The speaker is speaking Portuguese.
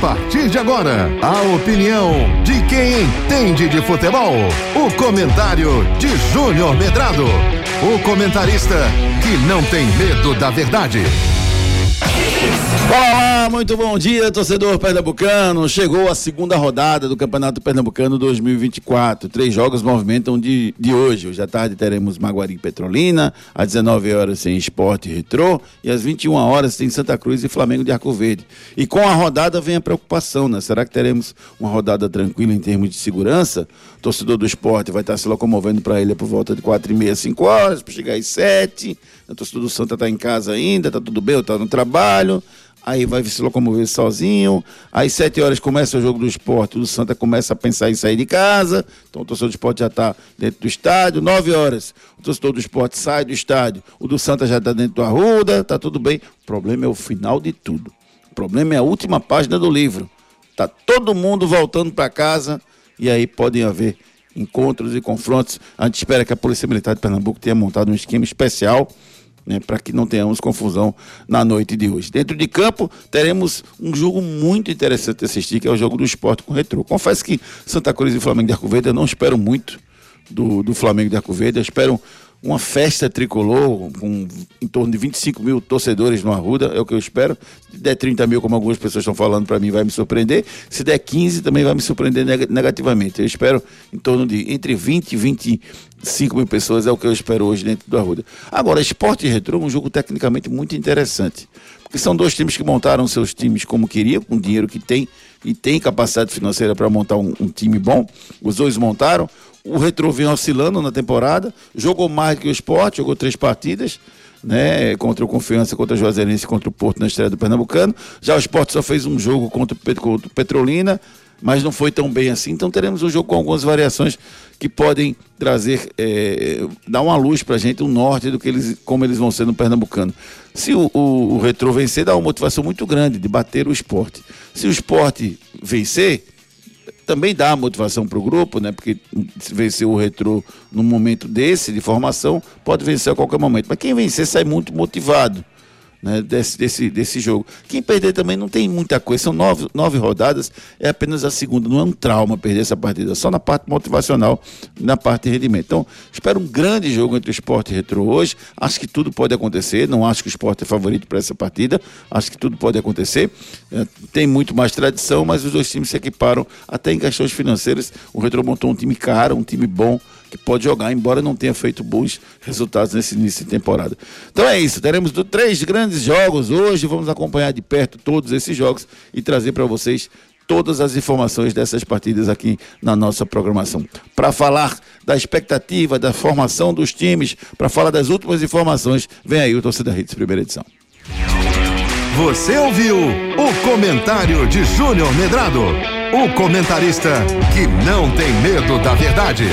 partir de agora, a opinião de quem entende de futebol. O comentário de Júnior Medrado. O comentarista que não tem medo da verdade. Muito bom dia, torcedor pernambucano. Chegou a segunda rodada do Campeonato Pernambucano 2024. Três jogos movimentam de, de hoje. Hoje à tarde teremos Maguari Petrolina, às 19 horas tem Esporte Retrô e às 21 horas tem Santa Cruz e Flamengo de Arco Verde. E com a rodada vem a preocupação, né? Será que teremos uma rodada tranquila em termos de segurança? O torcedor do esporte vai estar se locomovendo para ele por volta de 4 e meia, 5 horas, para chegar às 7. O torcedor do Santa está em casa ainda, está tudo bem, está no trabalho aí vai se locomover sozinho. Às sete horas começa o jogo do esporte, o Santa começa a pensar em sair de casa, então o torcedor do esporte já está dentro do estádio. Nove horas, o torcedor do esporte sai do estádio, o do Santa já está dentro do Arruda, está tudo bem. O problema é o final de tudo. O problema é a última página do livro. Tá todo mundo voltando para casa e aí podem haver encontros e confrontos. A gente espera que a Polícia Militar de Pernambuco tenha montado um esquema especial né, para que não tenhamos confusão na noite de hoje. Dentro de campo, teremos um jogo muito interessante de assistir, que é o jogo do esporte com retrô. Confesso que Santa Cruz e Flamengo de Arco Verde eu não espero muito do, do Flamengo de Arco Verde, eu espero uma festa tricolor com em torno de 25 mil torcedores no Arruda, é o que eu espero. Se der 30 mil, como algumas pessoas estão falando para mim, vai me surpreender. Se der 15, também vai me surpreender negativamente. Eu espero em torno de entre 20 e 25 mil pessoas, é o que eu espero hoje dentro do Arruda. Agora, Esporte e Retro é um jogo tecnicamente muito interessante, porque são dois times que montaram seus times como queriam, com o dinheiro que tem, e tem capacidade financeira para montar um, um time bom. Os dois montaram. O Retro vem oscilando na temporada, jogou mais que o esporte, jogou três partidas, né? Contra o Confiança, contra o Juazeirense, contra o Porto na estreia do Pernambucano. Já o esporte só fez um jogo contra o Petrolina, mas não foi tão bem assim. Então teremos um jogo com algumas variações que podem trazer, é, dar uma luz pra gente, um norte do que eles, como eles vão ser no Pernambucano. Se o, o, o Retro vencer, dá uma motivação muito grande de bater o esporte. Se o esporte vencer, também dá motivação para o grupo, né? Porque se vencer o retrô num momento desse de formação, pode vencer a qualquer momento. Mas quem vencer sai muito motivado né, desse, desse, desse jogo. Quem perder também não tem muita coisa, são nove, nove rodadas, é apenas a segunda, não é um trauma perder essa partida, só na parte motivacional, na parte de rendimento. Então, espero um grande jogo entre o esporte e o retrô hoje, acho que tudo pode acontecer, não acho que o esporte é favorito para essa partida, acho que tudo pode acontecer, é, tem muito mais tradição, mas os dois times se equiparam até em questões financeiras, o retrô montou um time caro, um time bom, que pode jogar, embora não tenha feito bons resultados nesse início de temporada. Então é isso, teremos três grandes jogos hoje, vamos acompanhar de perto todos esses jogos e trazer para vocês todas as informações dessas partidas aqui na nossa programação. Para falar da expectativa, da formação dos times, para falar das últimas informações, vem aí o Torcida Hits, primeira edição. Você ouviu o comentário de Júnior Medrado, o comentarista que não tem medo da verdade.